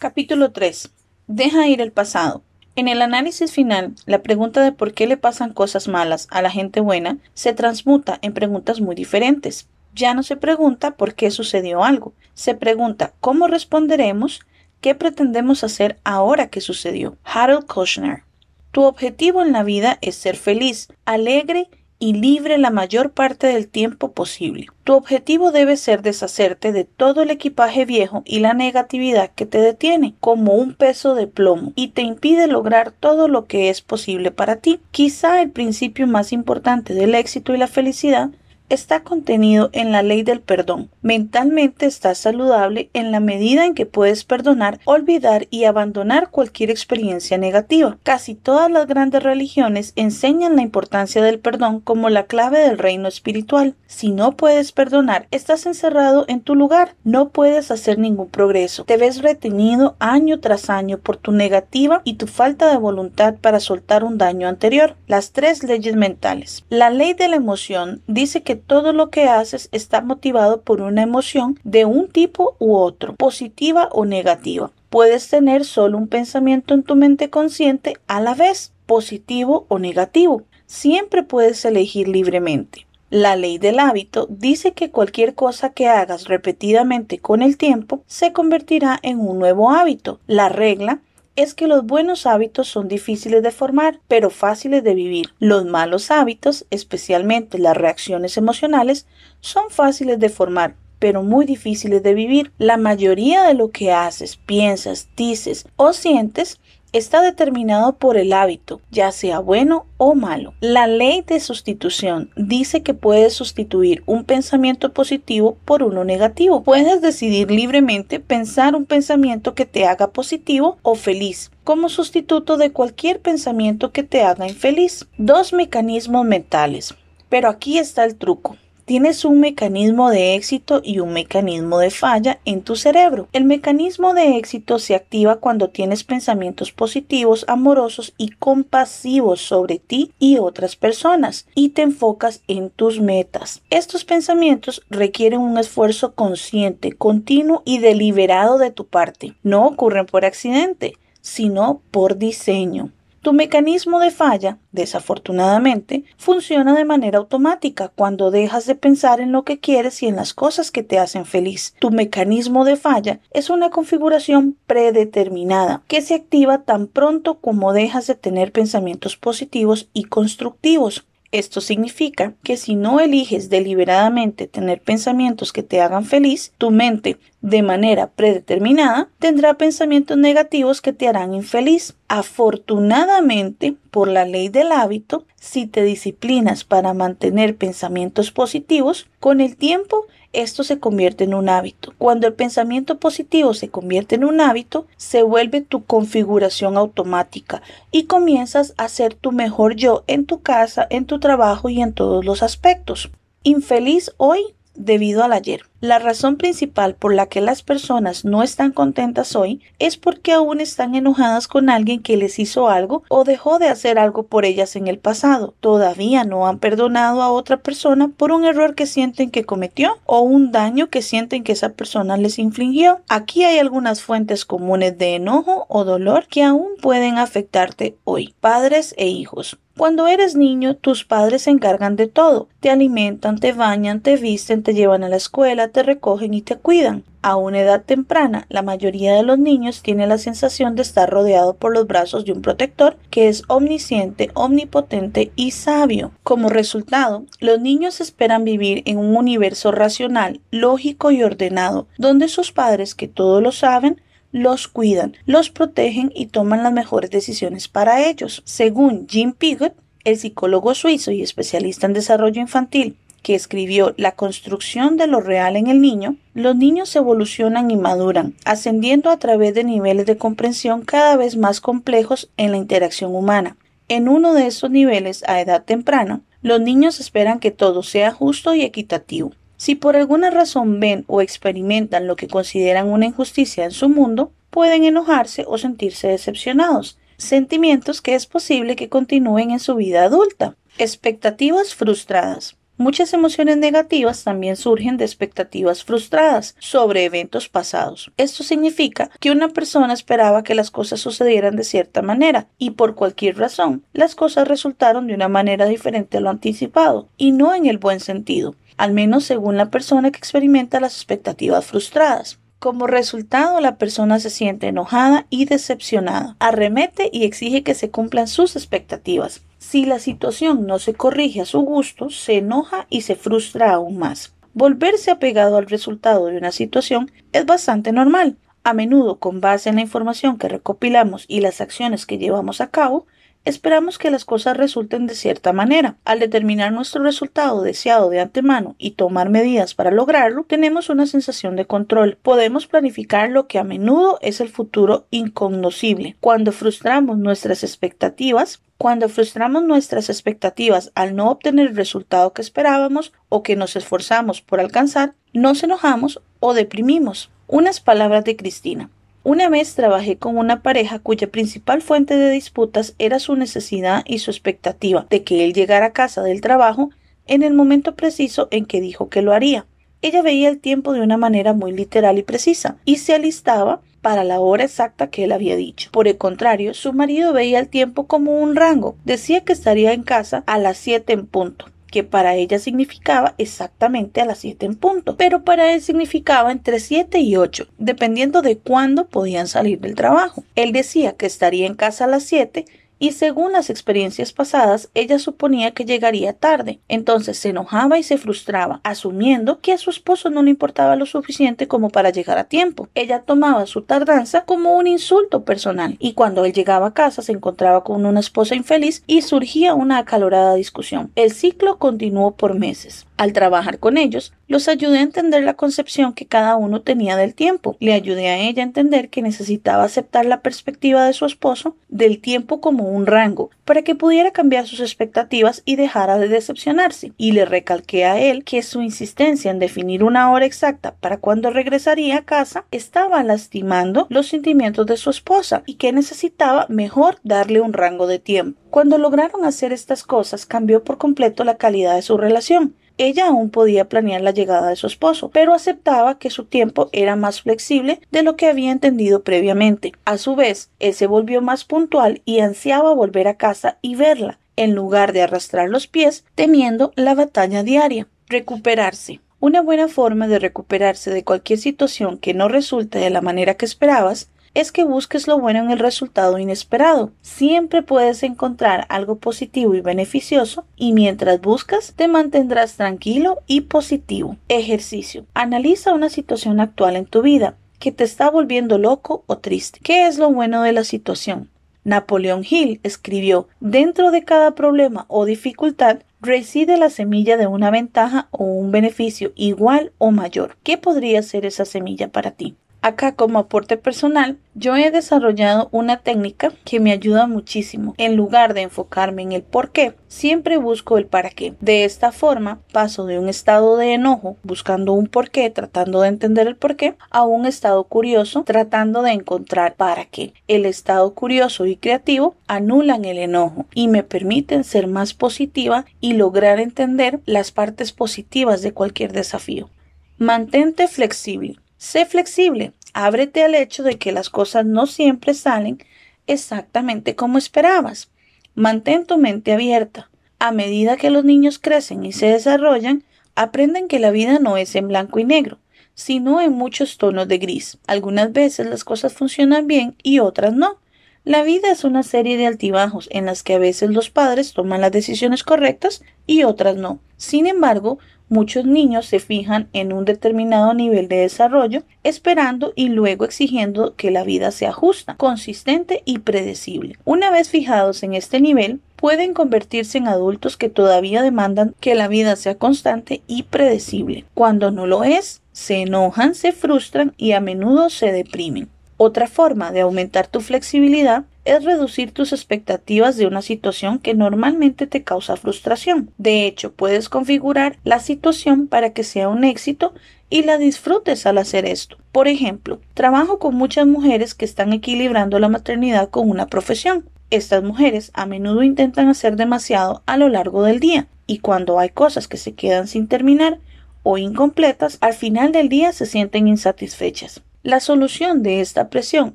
Capítulo 3. Deja ir el pasado. En el análisis final, la pregunta de por qué le pasan cosas malas a la gente buena se transmuta en preguntas muy diferentes. Ya no se pregunta por qué sucedió algo, se pregunta cómo responderemos, qué pretendemos hacer ahora que sucedió. Harold Kushner. Tu objetivo en la vida es ser feliz, alegre y libre la mayor parte del tiempo posible. Tu objetivo debe ser deshacerte de todo el equipaje viejo y la negatividad que te detiene como un peso de plomo y te impide lograr todo lo que es posible para ti. Quizá el principio más importante del éxito y la felicidad está contenido en la ley del perdón. Mentalmente estás saludable en la medida en que puedes perdonar, olvidar y abandonar cualquier experiencia negativa. Casi todas las grandes religiones enseñan la importancia del perdón como la clave del reino espiritual. Si no puedes perdonar, estás encerrado en tu lugar, no puedes hacer ningún progreso. Te ves retenido año tras año por tu negativa y tu falta de voluntad para soltar un daño anterior. Las tres leyes mentales. La ley de la emoción dice que todo lo que haces está motivado por una emoción de un tipo u otro, positiva o negativa. Puedes tener solo un pensamiento en tu mente consciente a la vez, positivo o negativo. Siempre puedes elegir libremente. La ley del hábito dice que cualquier cosa que hagas repetidamente con el tiempo se convertirá en un nuevo hábito. La regla es que los buenos hábitos son difíciles de formar, pero fáciles de vivir. Los malos hábitos, especialmente las reacciones emocionales, son fáciles de formar, pero muy difíciles de vivir. La mayoría de lo que haces, piensas, dices o sientes está determinado por el hábito, ya sea bueno o malo. La ley de sustitución dice que puedes sustituir un pensamiento positivo por uno negativo. Puedes decidir libremente pensar un pensamiento que te haga positivo o feliz como sustituto de cualquier pensamiento que te haga infeliz. Dos mecanismos mentales. Pero aquí está el truco. Tienes un mecanismo de éxito y un mecanismo de falla en tu cerebro. El mecanismo de éxito se activa cuando tienes pensamientos positivos, amorosos y compasivos sobre ti y otras personas y te enfocas en tus metas. Estos pensamientos requieren un esfuerzo consciente, continuo y deliberado de tu parte. No ocurren por accidente, sino por diseño. Tu mecanismo de falla, desafortunadamente, funciona de manera automática cuando dejas de pensar en lo que quieres y en las cosas que te hacen feliz. Tu mecanismo de falla es una configuración predeterminada que se activa tan pronto como dejas de tener pensamientos positivos y constructivos. Esto significa que si no eliges deliberadamente tener pensamientos que te hagan feliz, tu mente, de manera predeterminada, tendrá pensamientos negativos que te harán infeliz. Afortunadamente, por la ley del hábito, si te disciplinas para mantener pensamientos positivos, con el tiempo esto se convierte en un hábito. Cuando el pensamiento positivo se convierte en un hábito, se vuelve tu configuración automática y comienzas a ser tu mejor yo en tu casa, en tu trabajo y en todos los aspectos. Infeliz hoy debido al ayer. La razón principal por la que las personas no están contentas hoy es porque aún están enojadas con alguien que les hizo algo o dejó de hacer algo por ellas en el pasado. Todavía no han perdonado a otra persona por un error que sienten que cometió o un daño que sienten que esa persona les infligió. Aquí hay algunas fuentes comunes de enojo o dolor que aún pueden afectarte hoy. Padres e hijos. Cuando eres niño, tus padres se encargan de todo. Te alimentan, te bañan, te visten, te llevan a la escuela, te recogen y te cuidan. A una edad temprana, la mayoría de los niños tiene la sensación de estar rodeado por los brazos de un protector que es omnisciente, omnipotente y sabio. Como resultado, los niños esperan vivir en un universo racional, lógico y ordenado, donde sus padres, que todo lo saben, los cuidan, los protegen y toman las mejores decisiones para ellos. Según Jim Piggott, el psicólogo suizo y especialista en desarrollo infantil, que escribió La construcción de lo real en el niño, los niños evolucionan y maduran, ascendiendo a través de niveles de comprensión cada vez más complejos en la interacción humana. En uno de esos niveles, a edad temprana, los niños esperan que todo sea justo y equitativo. Si por alguna razón ven o experimentan lo que consideran una injusticia en su mundo, pueden enojarse o sentirse decepcionados, sentimientos que es posible que continúen en su vida adulta. Expectativas frustradas. Muchas emociones negativas también surgen de expectativas frustradas sobre eventos pasados. Esto significa que una persona esperaba que las cosas sucedieran de cierta manera y por cualquier razón las cosas resultaron de una manera diferente a lo anticipado y no en el buen sentido, al menos según la persona que experimenta las expectativas frustradas. Como resultado, la persona se siente enojada y decepcionada, arremete y exige que se cumplan sus expectativas. Si la situación no se corrige a su gusto, se enoja y se frustra aún más. Volverse apegado al resultado de una situación es bastante normal. A menudo, con base en la información que recopilamos y las acciones que llevamos a cabo, Esperamos que las cosas resulten de cierta manera. Al determinar nuestro resultado deseado de antemano y tomar medidas para lograrlo, tenemos una sensación de control. Podemos planificar lo que a menudo es el futuro incognoscible. Cuando frustramos nuestras expectativas, cuando frustramos nuestras expectativas al no obtener el resultado que esperábamos o que nos esforzamos por alcanzar, nos enojamos o deprimimos. Unas palabras de Cristina. Una vez trabajé con una pareja cuya principal fuente de disputas era su necesidad y su expectativa de que él llegara a casa del trabajo en el momento preciso en que dijo que lo haría. Ella veía el tiempo de una manera muy literal y precisa y se alistaba para la hora exacta que él había dicho. Por el contrario, su marido veía el tiempo como un rango. Decía que estaría en casa a las siete en punto que para ella significaba exactamente a las 7 en punto, pero para él significaba entre 7 y 8, dependiendo de cuándo podían salir del trabajo. Él decía que estaría en casa a las 7 y según las experiencias pasadas, ella suponía que llegaría tarde. Entonces se enojaba y se frustraba, asumiendo que a su esposo no le importaba lo suficiente como para llegar a tiempo. Ella tomaba su tardanza como un insulto personal, y cuando él llegaba a casa se encontraba con una esposa infeliz y surgía una acalorada discusión. El ciclo continuó por meses. Al trabajar con ellos, los ayudé a entender la concepción que cada uno tenía del tiempo. Le ayudé a ella a entender que necesitaba aceptar la perspectiva de su esposo del tiempo como un rango, para que pudiera cambiar sus expectativas y dejara de decepcionarse. Y le recalqué a él que su insistencia en definir una hora exacta para cuando regresaría a casa estaba lastimando los sentimientos de su esposa y que necesitaba mejor darle un rango de tiempo. Cuando lograron hacer estas cosas cambió por completo la calidad de su relación. Ella aún podía planear la llegada de su esposo, pero aceptaba que su tiempo era más flexible de lo que había entendido previamente. A su vez, él se volvió más puntual y ansiaba volver a casa y verla, en lugar de arrastrar los pies temiendo la batalla diaria. Recuperarse. Una buena forma de recuperarse de cualquier situación que no resulte de la manera que esperabas es que busques lo bueno en el resultado inesperado. Siempre puedes encontrar algo positivo y beneficioso y mientras buscas te mantendrás tranquilo y positivo. Ejercicio. Analiza una situación actual en tu vida que te está volviendo loco o triste. ¿Qué es lo bueno de la situación? Napoleón Hill escribió, dentro de cada problema o dificultad reside la semilla de una ventaja o un beneficio igual o mayor. ¿Qué podría ser esa semilla para ti? Acá como aporte personal, yo he desarrollado una técnica que me ayuda muchísimo. En lugar de enfocarme en el por qué, siempre busco el para qué. De esta forma, paso de un estado de enojo, buscando un por qué, tratando de entender el por qué, a un estado curioso, tratando de encontrar para qué. El estado curioso y creativo anulan el enojo y me permiten ser más positiva y lograr entender las partes positivas de cualquier desafío. Mantente flexible. Sé flexible, ábrete al hecho de que las cosas no siempre salen exactamente como esperabas. Mantén tu mente abierta. A medida que los niños crecen y se desarrollan, aprenden que la vida no es en blanco y negro, sino en muchos tonos de gris. Algunas veces las cosas funcionan bien y otras no. La vida es una serie de altibajos en las que a veces los padres toman las decisiones correctas y otras no. Sin embargo, Muchos niños se fijan en un determinado nivel de desarrollo, esperando y luego exigiendo que la vida sea justa, consistente y predecible. Una vez fijados en este nivel, pueden convertirse en adultos que todavía demandan que la vida sea constante y predecible. Cuando no lo es, se enojan, se frustran y a menudo se deprimen. Otra forma de aumentar tu flexibilidad es reducir tus expectativas de una situación que normalmente te causa frustración. De hecho, puedes configurar la situación para que sea un éxito y la disfrutes al hacer esto. Por ejemplo, trabajo con muchas mujeres que están equilibrando la maternidad con una profesión. Estas mujeres a menudo intentan hacer demasiado a lo largo del día y cuando hay cosas que se quedan sin terminar o incompletas, al final del día se sienten insatisfechas. La solución de esta presión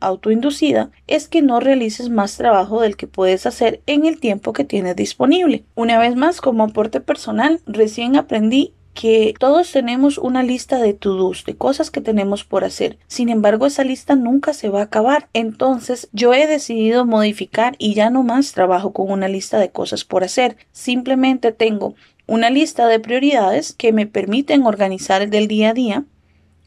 autoinducida es que no realices más trabajo del que puedes hacer en el tiempo que tienes disponible. Una vez más, como aporte personal, recién aprendí que todos tenemos una lista de to-dos, de cosas que tenemos por hacer. Sin embargo, esa lista nunca se va a acabar. Entonces, yo he decidido modificar y ya no más trabajo con una lista de cosas por hacer. Simplemente tengo una lista de prioridades que me permiten organizar el del día a día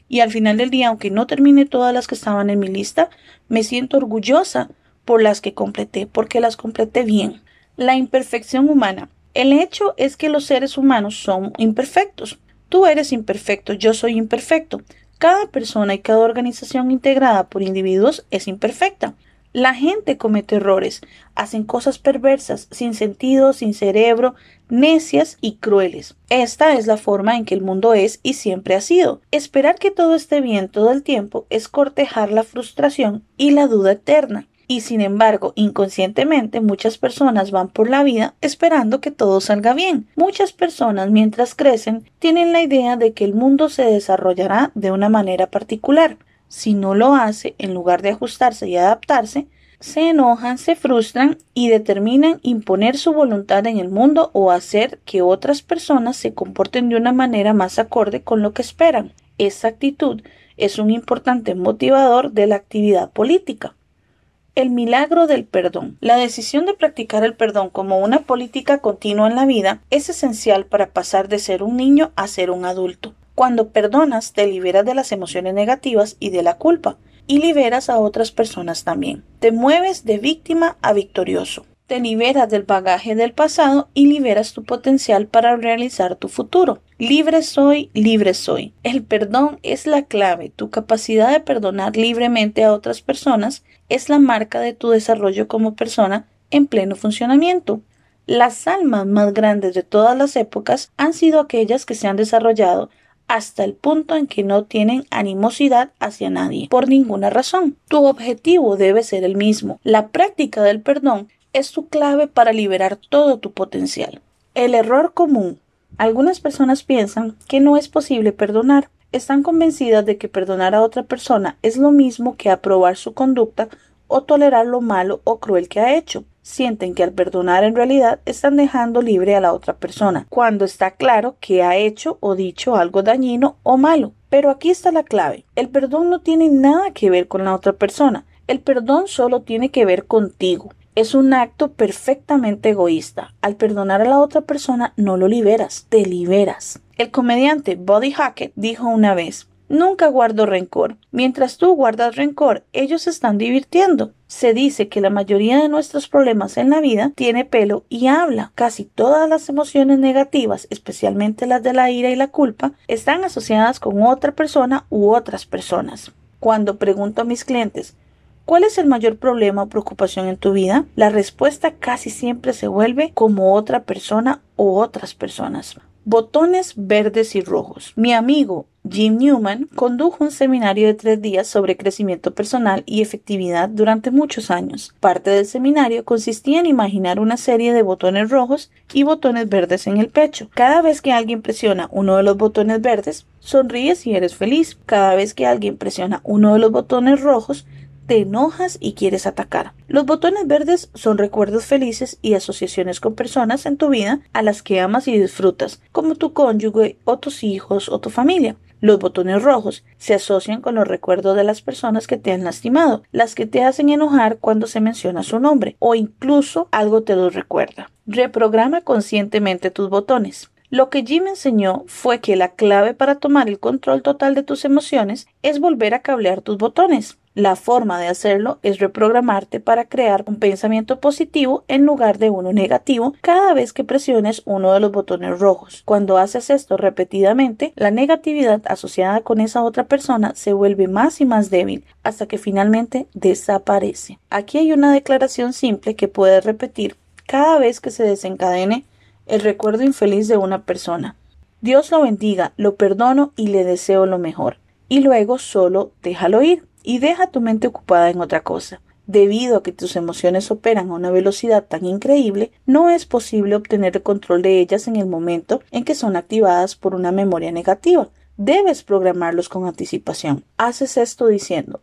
y al final del día, aunque no termine todas las que estaban en mi lista, me siento orgullosa por las que completé, porque las completé bien. La imperfección humana. El hecho es que los seres humanos son imperfectos. Tú eres imperfecto, yo soy imperfecto. Cada persona y cada organización integrada por individuos es imperfecta. La gente comete errores, hacen cosas perversas, sin sentido, sin cerebro, necias y crueles. Esta es la forma en que el mundo es y siempre ha sido. Esperar que todo esté bien todo el tiempo es cortejar la frustración y la duda eterna. Y sin embargo, inconscientemente muchas personas van por la vida esperando que todo salga bien. Muchas personas mientras crecen tienen la idea de que el mundo se desarrollará de una manera particular. Si no lo hace, en lugar de ajustarse y adaptarse, se enojan, se frustran y determinan imponer su voluntad en el mundo o hacer que otras personas se comporten de una manera más acorde con lo que esperan. Esa actitud es un importante motivador de la actividad política. El milagro del perdón. La decisión de practicar el perdón como una política continua en la vida es esencial para pasar de ser un niño a ser un adulto. Cuando perdonas, te liberas de las emociones negativas y de la culpa, y liberas a otras personas también. Te mueves de víctima a victorioso. Te liberas del bagaje del pasado y liberas tu potencial para realizar tu futuro. Libre soy, libre soy. El perdón es la clave. Tu capacidad de perdonar libremente a otras personas es la marca de tu desarrollo como persona en pleno funcionamiento. Las almas más grandes de todas las épocas han sido aquellas que se han desarrollado hasta el punto en que no tienen animosidad hacia nadie, por ninguna razón. Tu objetivo debe ser el mismo. La práctica del perdón es tu clave para liberar todo tu potencial. El error común. Algunas personas piensan que no es posible perdonar. Están convencidas de que perdonar a otra persona es lo mismo que aprobar su conducta o tolerar lo malo o cruel que ha hecho sienten que al perdonar en realidad están dejando libre a la otra persona, cuando está claro que ha hecho o dicho algo dañino o malo. Pero aquí está la clave. El perdón no tiene nada que ver con la otra persona. El perdón solo tiene que ver contigo. Es un acto perfectamente egoísta. Al perdonar a la otra persona no lo liberas, te liberas. El comediante Buddy Hackett dijo una vez, Nunca guardo rencor. Mientras tú guardas rencor, ellos están divirtiendo. Se dice que la mayoría de nuestros problemas en la vida tiene pelo y habla. Casi todas las emociones negativas, especialmente las de la ira y la culpa, están asociadas con otra persona u otras personas. Cuando pregunto a mis clientes ¿Cuál es el mayor problema o preocupación en tu vida? La respuesta casi siempre se vuelve como otra persona o otras personas. Botones verdes y rojos. Mi amigo Jim Newman condujo un seminario de tres días sobre crecimiento personal y efectividad durante muchos años. Parte del seminario consistía en imaginar una serie de botones rojos y botones verdes en el pecho. Cada vez que alguien presiona uno de los botones verdes, sonríes y eres feliz. Cada vez que alguien presiona uno de los botones rojos, te enojas y quieres atacar. Los botones verdes son recuerdos felices y asociaciones con personas en tu vida a las que amas y disfrutas, como tu cónyuge o tus hijos o tu familia. Los botones rojos se asocian con los recuerdos de las personas que te han lastimado, las que te hacen enojar cuando se menciona su nombre o incluso algo te lo recuerda. Reprograma conscientemente tus botones. Lo que Jim enseñó fue que la clave para tomar el control total de tus emociones es volver a cablear tus botones. La forma de hacerlo es reprogramarte para crear un pensamiento positivo en lugar de uno negativo cada vez que presiones uno de los botones rojos. Cuando haces esto repetidamente, la negatividad asociada con esa otra persona se vuelve más y más débil hasta que finalmente desaparece. Aquí hay una declaración simple que puedes repetir cada vez que se desencadene el recuerdo infeliz de una persona. Dios lo bendiga, lo perdono y le deseo lo mejor. Y luego solo déjalo ir y deja tu mente ocupada en otra cosa. Debido a que tus emociones operan a una velocidad tan increíble, no es posible obtener el control de ellas en el momento en que son activadas por una memoria negativa. Debes programarlos con anticipación. Haces esto diciendo,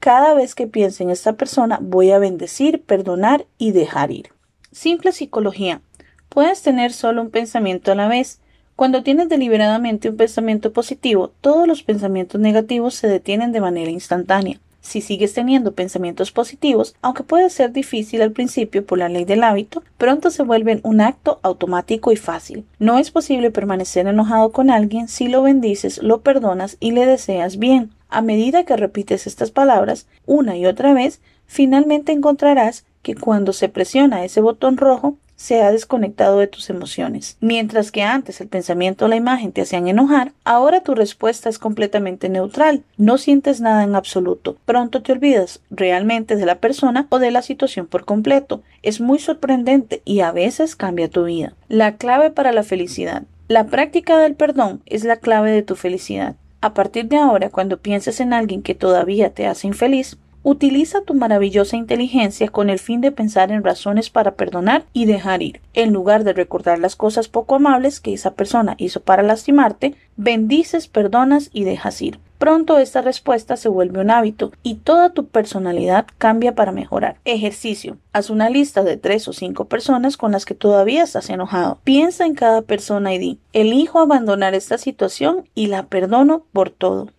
cada vez que piense en esta persona voy a bendecir, perdonar y dejar ir. Simple psicología. Puedes tener solo un pensamiento a la vez. Cuando tienes deliberadamente un pensamiento positivo, todos los pensamientos negativos se detienen de manera instantánea. Si sigues teniendo pensamientos positivos, aunque puede ser difícil al principio por la ley del hábito, pronto se vuelven un acto automático y fácil. No es posible permanecer enojado con alguien si lo bendices, lo perdonas y le deseas bien. A medida que repites estas palabras una y otra vez, finalmente encontrarás que cuando se presiona ese botón rojo, se ha desconectado de tus emociones. Mientras que antes el pensamiento o la imagen te hacían enojar, ahora tu respuesta es completamente neutral. No sientes nada en absoluto. Pronto te olvidas realmente de la persona o de la situación por completo. Es muy sorprendente y a veces cambia tu vida. La clave para la felicidad. La práctica del perdón es la clave de tu felicidad. A partir de ahora, cuando pienses en alguien que todavía te hace infeliz, Utiliza tu maravillosa inteligencia con el fin de pensar en razones para perdonar y dejar ir. En lugar de recordar las cosas poco amables que esa persona hizo para lastimarte, bendices, perdonas y dejas ir. Pronto esta respuesta se vuelve un hábito y toda tu personalidad cambia para mejorar. Ejercicio. Haz una lista de tres o cinco personas con las que todavía estás enojado. Piensa en cada persona y di, elijo abandonar esta situación y la perdono por todo.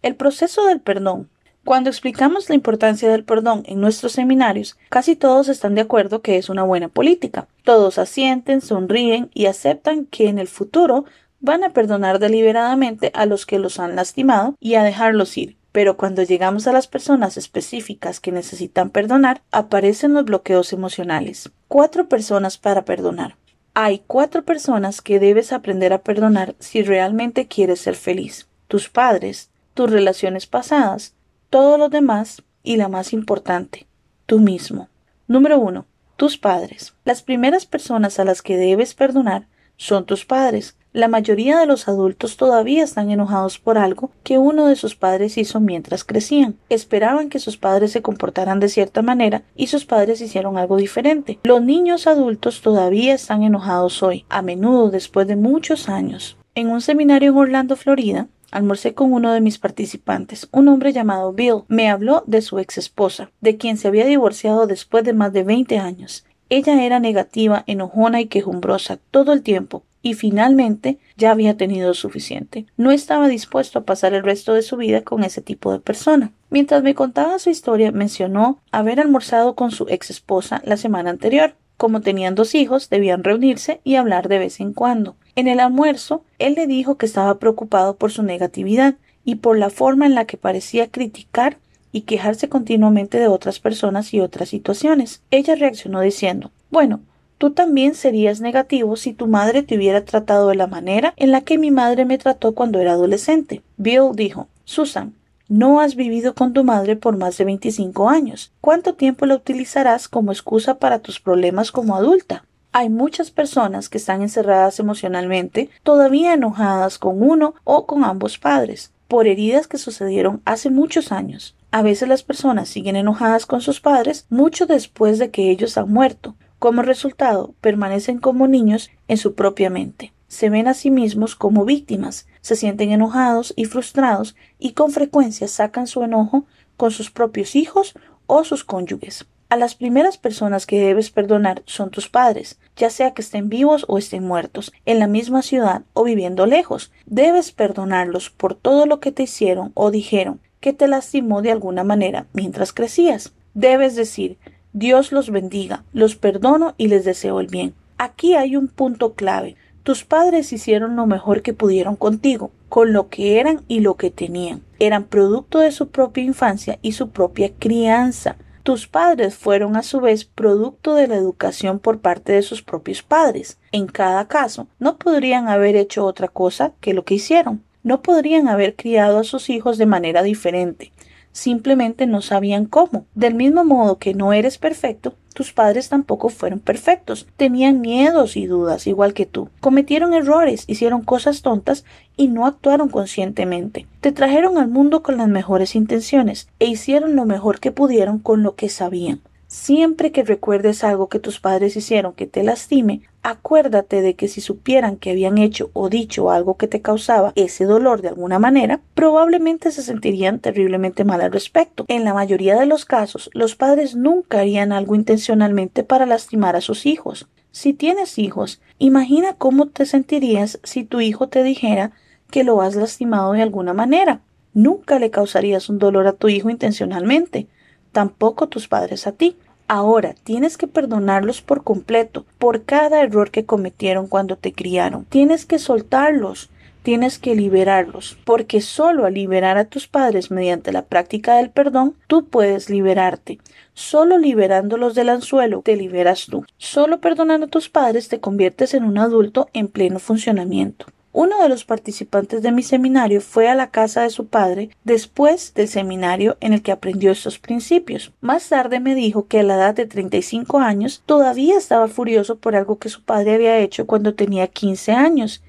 El proceso del perdón cuando explicamos la importancia del perdón en nuestros seminarios, casi todos están de acuerdo que es una buena política. Todos asienten, sonríen y aceptan que en el futuro van a perdonar deliberadamente a los que los han lastimado y a dejarlos ir. Pero cuando llegamos a las personas específicas que necesitan perdonar, aparecen los bloqueos emocionales. Cuatro personas para perdonar. Hay cuatro personas que debes aprender a perdonar si realmente quieres ser feliz. Tus padres, tus relaciones pasadas, todo lo demás y la más importante, tú mismo. Número uno, tus padres. Las primeras personas a las que debes perdonar son tus padres. La mayoría de los adultos todavía están enojados por algo que uno de sus padres hizo mientras crecían. Esperaban que sus padres se comportaran de cierta manera y sus padres hicieron algo diferente. Los niños adultos todavía están enojados hoy, a menudo después de muchos años. En un seminario en Orlando, Florida, Almorcé con uno de mis participantes, un hombre llamado Bill. Me habló de su ex esposa, de quien se había divorciado después de más de veinte años. Ella era negativa, enojona y quejumbrosa todo el tiempo, y finalmente ya había tenido suficiente. No estaba dispuesto a pasar el resto de su vida con ese tipo de persona. Mientras me contaba su historia, mencionó haber almorzado con su ex esposa la semana anterior. Como tenían dos hijos, debían reunirse y hablar de vez en cuando. En el almuerzo, él le dijo que estaba preocupado por su negatividad y por la forma en la que parecía criticar y quejarse continuamente de otras personas y otras situaciones. Ella reaccionó diciendo Bueno, tú también serías negativo si tu madre te hubiera tratado de la manera en la que mi madre me trató cuando era adolescente. Bill dijo Susan, no has vivido con tu madre por más de 25 años. ¿Cuánto tiempo la utilizarás como excusa para tus problemas como adulta? Hay muchas personas que están encerradas emocionalmente, todavía enojadas con uno o con ambos padres, por heridas que sucedieron hace muchos años. A veces las personas siguen enojadas con sus padres mucho después de que ellos han muerto. Como resultado, permanecen como niños en su propia mente se ven a sí mismos como víctimas, se sienten enojados y frustrados y con frecuencia sacan su enojo con sus propios hijos o sus cónyuges. A las primeras personas que debes perdonar son tus padres, ya sea que estén vivos o estén muertos, en la misma ciudad o viviendo lejos. Debes perdonarlos por todo lo que te hicieron o dijeron que te lastimó de alguna manera mientras crecías. Debes decir Dios los bendiga, los perdono y les deseo el bien. Aquí hay un punto clave. Tus padres hicieron lo mejor que pudieron contigo, con lo que eran y lo que tenían. Eran producto de su propia infancia y su propia crianza. Tus padres fueron a su vez producto de la educación por parte de sus propios padres. En cada caso, no podrían haber hecho otra cosa que lo que hicieron. No podrían haber criado a sus hijos de manera diferente. Simplemente no sabían cómo. Del mismo modo que no eres perfecto, tus padres tampoco fueron perfectos. Tenían miedos y dudas, igual que tú. Cometieron errores, hicieron cosas tontas y no actuaron conscientemente. Te trajeron al mundo con las mejores intenciones e hicieron lo mejor que pudieron con lo que sabían. Siempre que recuerdes algo que tus padres hicieron que te lastime, acuérdate de que si supieran que habían hecho o dicho algo que te causaba ese dolor de alguna manera, probablemente se sentirían terriblemente mal al respecto. En la mayoría de los casos, los padres nunca harían algo intencionalmente para lastimar a sus hijos. Si tienes hijos, imagina cómo te sentirías si tu hijo te dijera que lo has lastimado de alguna manera. Nunca le causarías un dolor a tu hijo intencionalmente tampoco tus padres a ti. Ahora tienes que perdonarlos por completo por cada error que cometieron cuando te criaron. Tienes que soltarlos, tienes que liberarlos, porque solo al liberar a tus padres mediante la práctica del perdón, tú puedes liberarte. Solo liberándolos del anzuelo te liberas tú. Solo perdonando a tus padres te conviertes en un adulto en pleno funcionamiento. Uno de los participantes de mi seminario fue a la casa de su padre después del seminario en el que aprendió estos principios. Más tarde me dijo que a la edad de 35 años todavía estaba furioso por algo que su padre había hecho cuando tenía 15 años.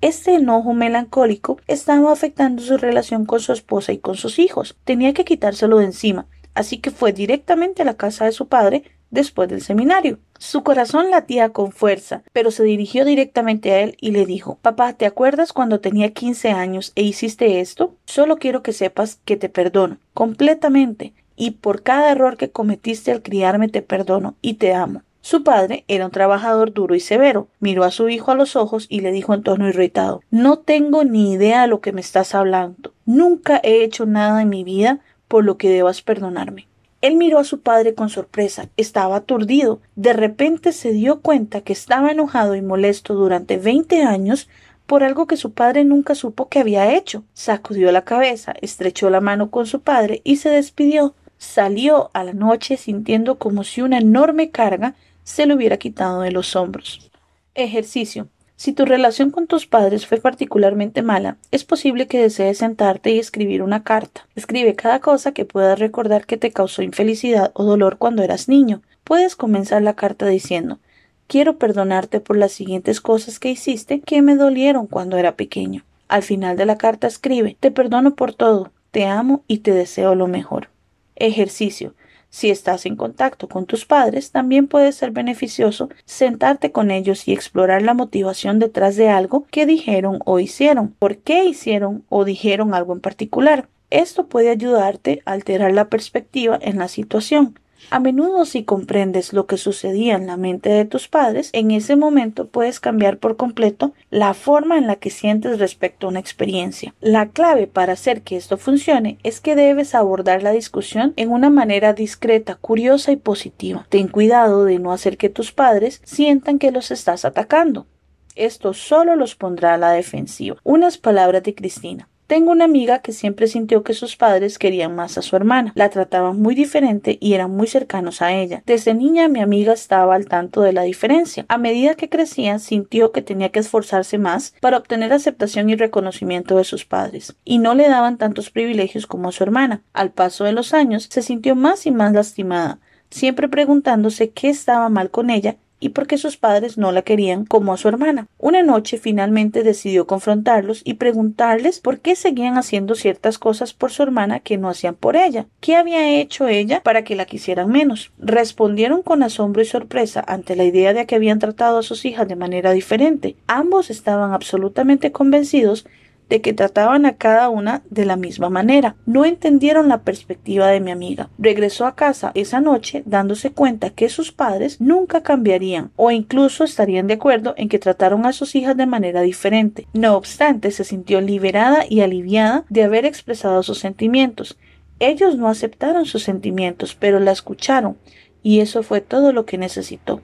Este enojo melancólico estaba afectando su relación con su esposa y con sus hijos. Tenía que quitárselo de encima, así que fue directamente a la casa de su padre después del seminario. Su corazón latía con fuerza, pero se dirigió directamente a él y le dijo Papá, ¿te acuerdas cuando tenía quince años e hiciste esto? Solo quiero que sepas que te perdono completamente y por cada error que cometiste al criarme te perdono y te amo. Su padre era un trabajador duro y severo. Miró a su hijo a los ojos y le dijo en tono irritado No tengo ni idea de lo que me estás hablando. Nunca he hecho nada en mi vida por lo que debas perdonarme. Él miró a su padre con sorpresa. Estaba aturdido. De repente se dio cuenta que estaba enojado y molesto durante veinte años por algo que su padre nunca supo que había hecho. Sacudió la cabeza, estrechó la mano con su padre y se despidió. Salió a la noche sintiendo como si una enorme carga se le hubiera quitado de los hombros. Ejercicio. Si tu relación con tus padres fue particularmente mala, es posible que desees sentarte y escribir una carta. Escribe cada cosa que puedas recordar que te causó infelicidad o dolor cuando eras niño. Puedes comenzar la carta diciendo Quiero perdonarte por las siguientes cosas que hiciste que me dolieron cuando era pequeño. Al final de la carta escribe Te perdono por todo, te amo y te deseo lo mejor. Ejercicio. Si estás en contacto con tus padres, también puede ser beneficioso sentarte con ellos y explorar la motivación detrás de algo que dijeron o hicieron, por qué hicieron o dijeron algo en particular. Esto puede ayudarte a alterar la perspectiva en la situación. A menudo si comprendes lo que sucedía en la mente de tus padres, en ese momento puedes cambiar por completo la forma en la que sientes respecto a una experiencia. La clave para hacer que esto funcione es que debes abordar la discusión en una manera discreta, curiosa y positiva. Ten cuidado de no hacer que tus padres sientan que los estás atacando. Esto solo los pondrá a la defensiva. Unas palabras de Cristina. Tengo una amiga que siempre sintió que sus padres querían más a su hermana, la trataban muy diferente y eran muy cercanos a ella. Desde niña mi amiga estaba al tanto de la diferencia. A medida que crecía sintió que tenía que esforzarse más para obtener aceptación y reconocimiento de sus padres, y no le daban tantos privilegios como a su hermana. Al paso de los años se sintió más y más lastimada, siempre preguntándose qué estaba mal con ella y porque sus padres no la querían como a su hermana. Una noche finalmente decidió confrontarlos y preguntarles por qué seguían haciendo ciertas cosas por su hermana que no hacían por ella. ¿Qué había hecho ella para que la quisieran menos? Respondieron con asombro y sorpresa ante la idea de que habían tratado a sus hijas de manera diferente. Ambos estaban absolutamente convencidos de que trataban a cada una de la misma manera. No entendieron la perspectiva de mi amiga. Regresó a casa esa noche dándose cuenta que sus padres nunca cambiarían o incluso estarían de acuerdo en que trataron a sus hijas de manera diferente. No obstante, se sintió liberada y aliviada de haber expresado sus sentimientos. Ellos no aceptaron sus sentimientos, pero la escucharon, y eso fue todo lo que necesitó.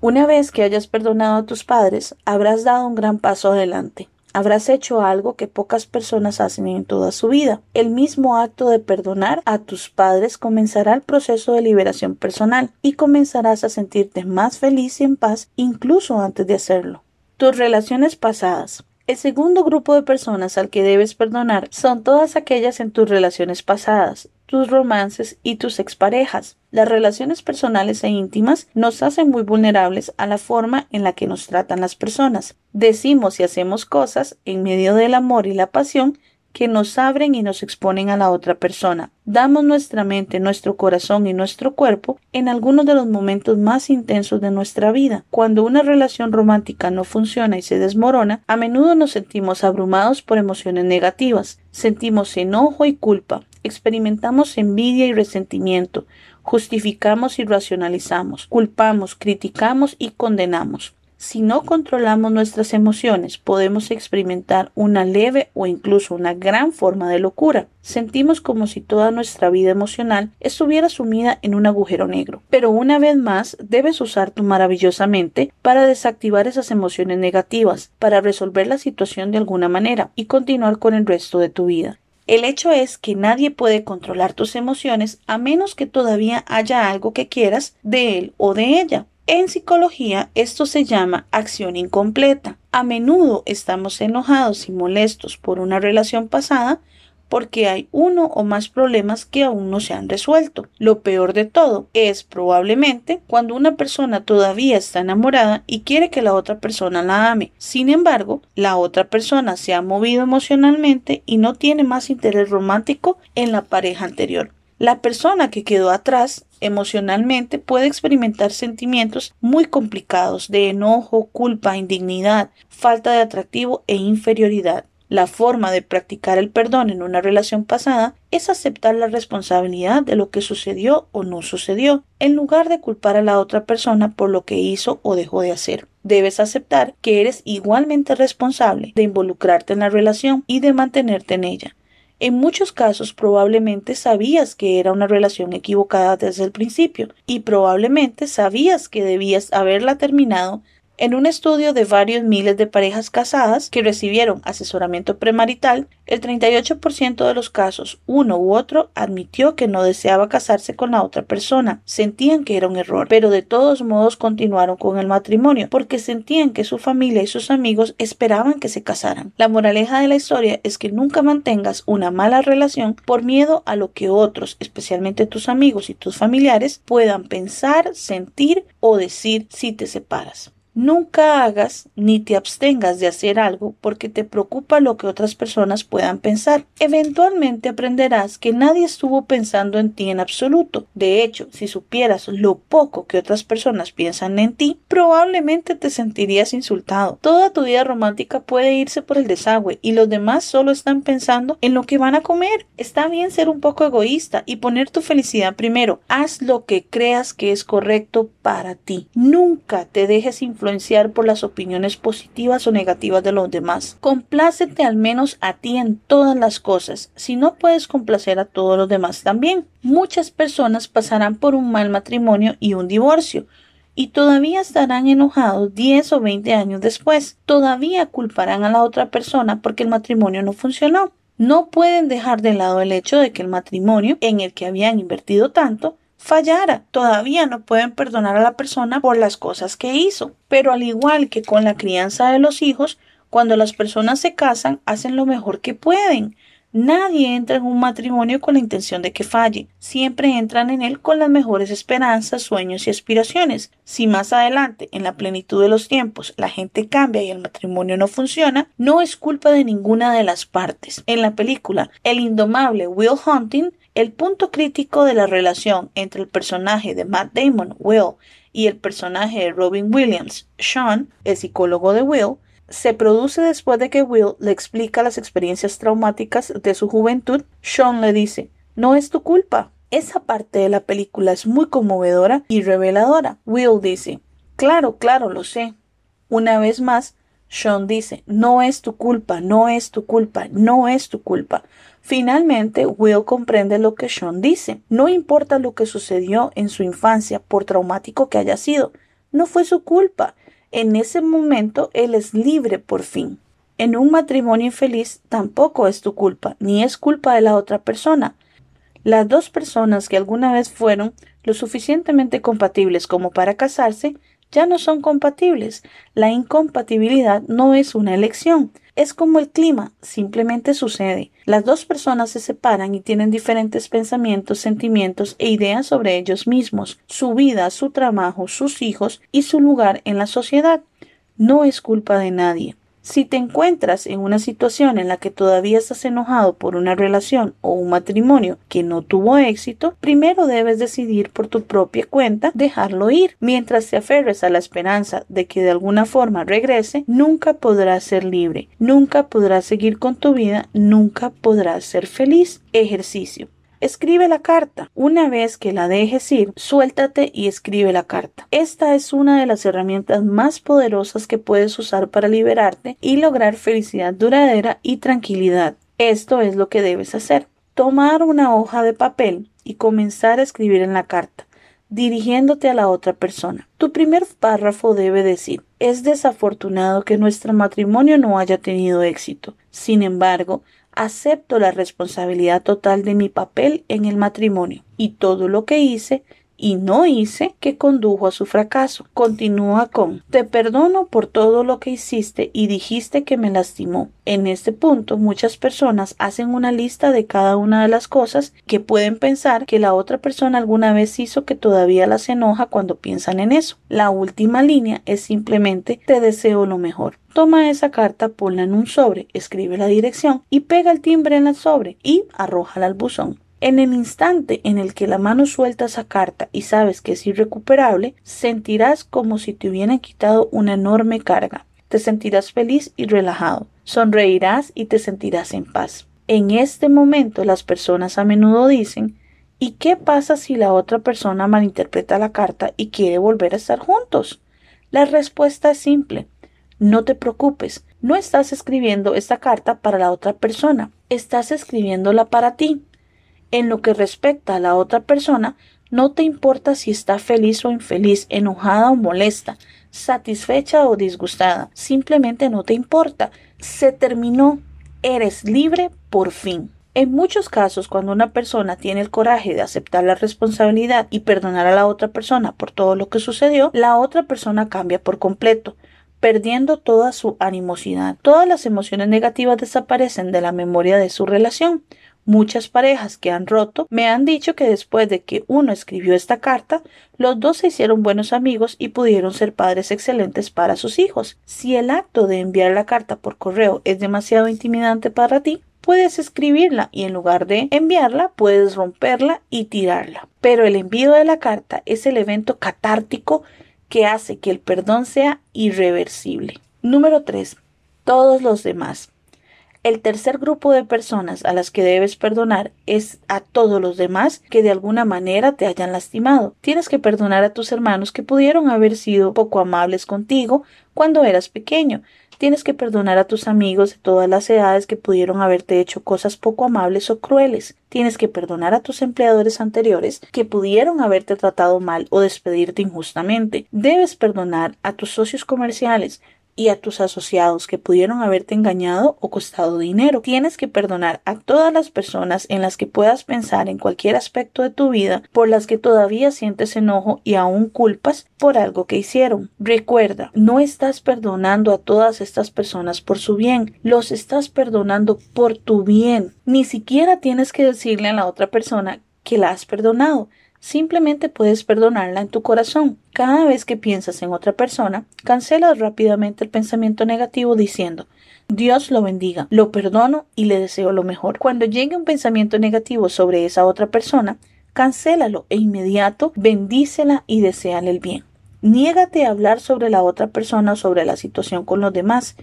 Una vez que hayas perdonado a tus padres, habrás dado un gran paso adelante habrás hecho algo que pocas personas hacen en toda su vida. El mismo acto de perdonar a tus padres comenzará el proceso de liberación personal y comenzarás a sentirte más feliz y en paz incluso antes de hacerlo. Tus relaciones pasadas. El segundo grupo de personas al que debes perdonar son todas aquellas en tus relaciones pasadas, tus romances y tus exparejas. Las relaciones personales e íntimas nos hacen muy vulnerables a la forma en la que nos tratan las personas. Decimos y hacemos cosas en medio del amor y la pasión que nos abren y nos exponen a la otra persona. Damos nuestra mente, nuestro corazón y nuestro cuerpo en algunos de los momentos más intensos de nuestra vida. Cuando una relación romántica no funciona y se desmorona, a menudo nos sentimos abrumados por emociones negativas. Sentimos enojo y culpa. Experimentamos envidia y resentimiento. Justificamos y racionalizamos. Culpamos, criticamos y condenamos. Si no controlamos nuestras emociones, podemos experimentar una leve o incluso una gran forma de locura. Sentimos como si toda nuestra vida emocional estuviera sumida en un agujero negro. Pero una vez más, debes usar tu maravillosa mente para desactivar esas emociones negativas, para resolver la situación de alguna manera y continuar con el resto de tu vida. El hecho es que nadie puede controlar tus emociones a menos que todavía haya algo que quieras de él o de ella. En psicología esto se llama acción incompleta. A menudo estamos enojados y molestos por una relación pasada porque hay uno o más problemas que aún no se han resuelto. Lo peor de todo es probablemente cuando una persona todavía está enamorada y quiere que la otra persona la ame. Sin embargo, la otra persona se ha movido emocionalmente y no tiene más interés romántico en la pareja anterior. La persona que quedó atrás emocionalmente puede experimentar sentimientos muy complicados de enojo, culpa, indignidad, falta de atractivo e inferioridad. La forma de practicar el perdón en una relación pasada es aceptar la responsabilidad de lo que sucedió o no sucedió, en lugar de culpar a la otra persona por lo que hizo o dejó de hacer. Debes aceptar que eres igualmente responsable de involucrarte en la relación y de mantenerte en ella. En muchos casos probablemente sabías que era una relación equivocada desde el principio y probablemente sabías que debías haberla terminado en un estudio de varios miles de parejas casadas que recibieron asesoramiento premarital, el 38% de los casos, uno u otro, admitió que no deseaba casarse con la otra persona. Sentían que era un error, pero de todos modos continuaron con el matrimonio porque sentían que su familia y sus amigos esperaban que se casaran. La moraleja de la historia es que nunca mantengas una mala relación por miedo a lo que otros, especialmente tus amigos y tus familiares, puedan pensar, sentir o decir si te separas. Nunca hagas ni te abstengas de hacer algo porque te preocupa lo que otras personas puedan pensar. Eventualmente aprenderás que nadie estuvo pensando en ti en absoluto. De hecho, si supieras lo poco que otras personas piensan en ti, probablemente te sentirías insultado. Toda tu vida romántica puede irse por el desagüe y los demás solo están pensando en lo que van a comer. Está bien ser un poco egoísta y poner tu felicidad primero. Haz lo que creas que es correcto para ti. Nunca te dejes por las opiniones positivas o negativas de los demás. Complácete al menos a ti en todas las cosas, si no puedes complacer a todos los demás también. Muchas personas pasarán por un mal matrimonio y un divorcio, y todavía estarán enojados 10 o 20 años después. Todavía culparán a la otra persona porque el matrimonio no funcionó. No pueden dejar de lado el hecho de que el matrimonio en el que habían invertido tanto fallara. Todavía no pueden perdonar a la persona por las cosas que hizo. Pero al igual que con la crianza de los hijos, cuando las personas se casan, hacen lo mejor que pueden. Nadie entra en un matrimonio con la intención de que falle. Siempre entran en él con las mejores esperanzas, sueños y aspiraciones. Si más adelante, en la plenitud de los tiempos, la gente cambia y el matrimonio no funciona, no es culpa de ninguna de las partes. En la película El indomable Will Hunting, el punto crítico de la relación entre el personaje de Matt Damon, Will, y el personaje de Robin Williams, Sean, el psicólogo de Will, se produce después de que Will le explica las experiencias traumáticas de su juventud. Sean le dice, no es tu culpa. Esa parte de la película es muy conmovedora y reveladora. Will dice, claro, claro, lo sé. Una vez más, Sean dice, no es tu culpa, no es tu culpa, no es tu culpa. Finalmente, Will comprende lo que Sean dice. No importa lo que sucedió en su infancia, por traumático que haya sido, no fue su culpa. En ese momento él es libre por fin. En un matrimonio infeliz tampoco es tu culpa, ni es culpa de la otra persona. Las dos personas que alguna vez fueron lo suficientemente compatibles como para casarse ya no son compatibles. La incompatibilidad no es una elección, es como el clima, simplemente sucede. Las dos personas se separan y tienen diferentes pensamientos, sentimientos e ideas sobre ellos mismos, su vida, su trabajo, sus hijos y su lugar en la sociedad. No es culpa de nadie. Si te encuentras en una situación en la que todavía estás enojado por una relación o un matrimonio que no tuvo éxito, primero debes decidir por tu propia cuenta dejarlo ir. Mientras te aferres a la esperanza de que de alguna forma regrese, nunca podrás ser libre, nunca podrás seguir con tu vida, nunca podrás ser feliz. Ejercicio. Escribe la carta. Una vez que la dejes ir, suéltate y escribe la carta. Esta es una de las herramientas más poderosas que puedes usar para liberarte y lograr felicidad duradera y tranquilidad. Esto es lo que debes hacer. Tomar una hoja de papel y comenzar a escribir en la carta dirigiéndote a la otra persona. Tu primer párrafo debe decir es desafortunado que nuestro matrimonio no haya tenido éxito. Sin embargo, acepto la responsabilidad total de mi papel en el matrimonio y todo lo que hice y no hice que condujo a su fracaso. Continúa con Te perdono por todo lo que hiciste y dijiste que me lastimó. En este punto muchas personas hacen una lista de cada una de las cosas que pueden pensar que la otra persona alguna vez hizo que todavía las enoja cuando piensan en eso. La última línea es simplemente Te deseo lo mejor. Toma esa carta, ponla en un sobre, escribe la dirección y pega el timbre en el sobre y arrójala al buzón. En el instante en el que la mano suelta esa carta y sabes que es irrecuperable, sentirás como si te hubieran quitado una enorme carga. Te sentirás feliz y relajado. Sonreirás y te sentirás en paz. En este momento las personas a menudo dicen ¿Y qué pasa si la otra persona malinterpreta la carta y quiere volver a estar juntos? La respuesta es simple. No te preocupes, no estás escribiendo esta carta para la otra persona, estás escribiéndola para ti. En lo que respecta a la otra persona, no te importa si está feliz o infeliz, enojada o molesta, satisfecha o disgustada, simplemente no te importa. Se terminó. Eres libre por fin. En muchos casos, cuando una persona tiene el coraje de aceptar la responsabilidad y perdonar a la otra persona por todo lo que sucedió, la otra persona cambia por completo perdiendo toda su animosidad. Todas las emociones negativas desaparecen de la memoria de su relación. Muchas parejas que han roto me han dicho que después de que uno escribió esta carta, los dos se hicieron buenos amigos y pudieron ser padres excelentes para sus hijos. Si el acto de enviar la carta por correo es demasiado intimidante para ti, puedes escribirla y en lugar de enviarla puedes romperla y tirarla. Pero el envío de la carta es el evento catártico que hace que el perdón sea irreversible. Número 3. Todos los demás. El tercer grupo de personas a las que debes perdonar es a todos los demás que de alguna manera te hayan lastimado. Tienes que perdonar a tus hermanos que pudieron haber sido poco amables contigo cuando eras pequeño. Tienes que perdonar a tus amigos de todas las edades que pudieron haberte hecho cosas poco amables o crueles. Tienes que perdonar a tus empleadores anteriores que pudieron haberte tratado mal o despedirte injustamente. Debes perdonar a tus socios comerciales y a tus asociados que pudieron haberte engañado o costado dinero. Tienes que perdonar a todas las personas en las que puedas pensar en cualquier aspecto de tu vida por las que todavía sientes enojo y aún culpas por algo que hicieron. Recuerda, no estás perdonando a todas estas personas por su bien, los estás perdonando por tu bien. Ni siquiera tienes que decirle a la otra persona que la has perdonado. Simplemente puedes perdonarla en tu corazón. Cada vez que piensas en otra persona, cancela rápidamente el pensamiento negativo diciendo Dios lo bendiga, lo perdono y le deseo lo mejor. Cuando llegue un pensamiento negativo sobre esa otra persona, cancélalo e inmediato bendícela y deséale el bien. Niégate a hablar sobre la otra persona o sobre la situación con los demás.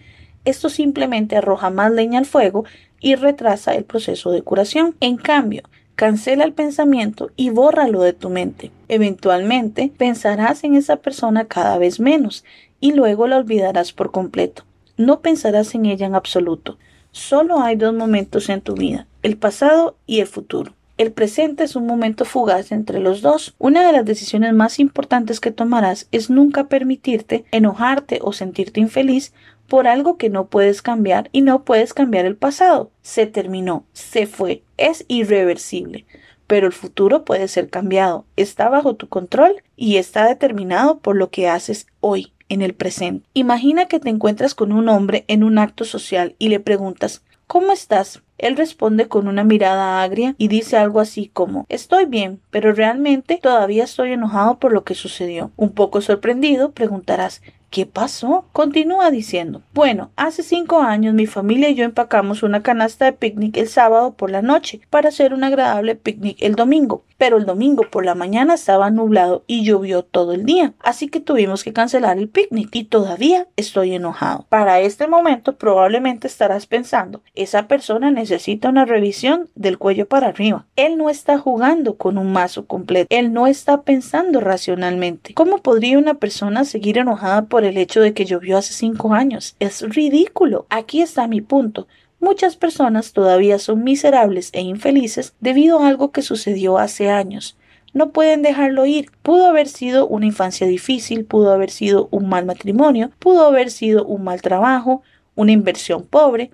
Esto simplemente arroja más leña al fuego y retrasa el proceso de curación. En cambio, Cancela el pensamiento y bórralo de tu mente. Eventualmente pensarás en esa persona cada vez menos y luego la olvidarás por completo. No pensarás en ella en absoluto. Solo hay dos momentos en tu vida, el pasado y el futuro. El presente es un momento fugaz entre los dos. Una de las decisiones más importantes que tomarás es nunca permitirte enojarte o sentirte infeliz por algo que no puedes cambiar y no puedes cambiar el pasado. Se terminó, se fue, es irreversible. pero el futuro puede ser cambiado. Está bajo tu control y está determinado por lo que haces hoy en el presente. Imagina que te encuentras con un hombre en un acto social y le preguntas ¿Cómo estás? Él responde con una mirada agria y dice algo así como Estoy bien, pero realmente todavía estoy enojado por lo que sucedió. Un poco sorprendido, preguntarás ¿Qué pasó? Continúa diciendo. Bueno, hace cinco años mi familia y yo empacamos una canasta de picnic el sábado por la noche para hacer un agradable picnic el domingo pero el domingo por la mañana estaba nublado y llovió todo el día, así que tuvimos que cancelar el picnic y todavía estoy enojado. Para este momento probablemente estarás pensando, esa persona necesita una revisión del cuello para arriba. Él no está jugando con un mazo completo, él no está pensando racionalmente. ¿Cómo podría una persona seguir enojada por el hecho de que llovió hace cinco años? Es ridículo. Aquí está mi punto. Muchas personas todavía son miserables e infelices debido a algo que sucedió hace años. No pueden dejarlo ir. Pudo haber sido una infancia difícil, pudo haber sido un mal matrimonio, pudo haber sido un mal trabajo, una inversión pobre,